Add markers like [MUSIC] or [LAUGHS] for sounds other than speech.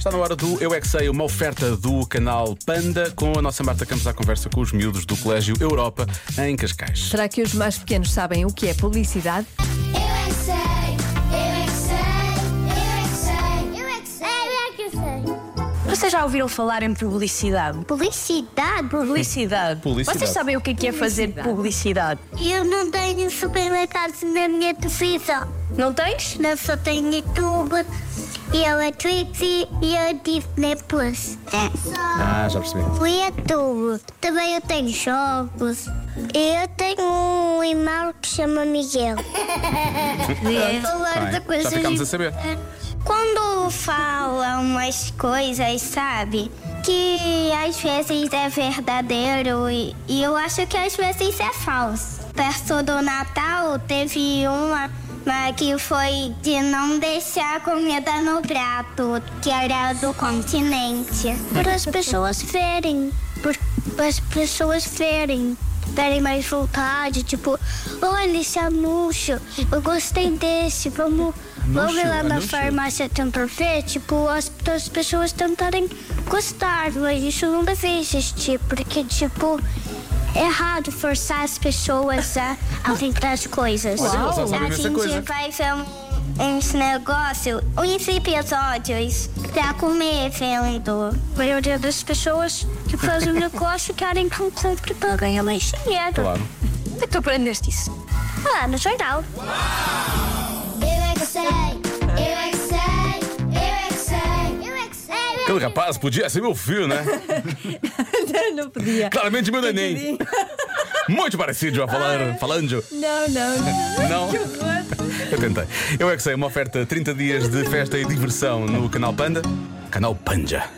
Está na hora do Eu é que Sei, uma oferta do canal Panda com a nossa Marta Campos à conversa com os miúdos do Colégio Europa em Cascais. Será que os mais pequenos sabem o que é publicidade? Vocês já ouviram falar em publicidade? Publicidade? Publicidade. [LAUGHS] Publicidade. Vocês sabem o que é, que é fazer publicidade? Eu não tenho supermercados na minha televisão. Não tens? Não só tenho YouTube, e eu é Twitch e eu Disney Plus. Ah, já percebi. O YouTube. Também eu tenho jogos. Eu tenho um irmão que chama Miguel. [LAUGHS] Falar de Bem, já ficámos a saber. Quando fala umas coisas, sabe? Que às vezes é verdadeiro e, e eu acho que às vezes é falso. Perto do Natal teve uma, uma que foi de não deixar comida no prato, que era do continente. Para as pessoas verem, para as pessoas verem terem mais vontade, tipo, olha esse anúncio, eu gostei desse, vamos, vamos ir lá na anúncio? farmácia tentar ver, tipo, as, as pessoas tentarem gostar, mas isso não deve existir, porque, tipo, errado forçar as pessoas a, a tentar as coisas. Sabe a gente coisa. vai ver um- uns negócios, uns episódios pra comer vendo. A maioria das pessoas que fazem um [LAUGHS] negócio querem compre pra ganhar mais dinheiro. Claro. Onde é que tu aprendeste isso? Ah, no jornal. Eu é que sei, rapaz podia ser meu filho, né? [LAUGHS] não podia. Claramente meu neném. [LAUGHS] Muito parecido a falar, falando. Não, não, [LAUGHS] não. Não? Eu tentei. Eu é que sei, uma oferta 30 dias de festa e diversão no canal Panda. Canal Panja.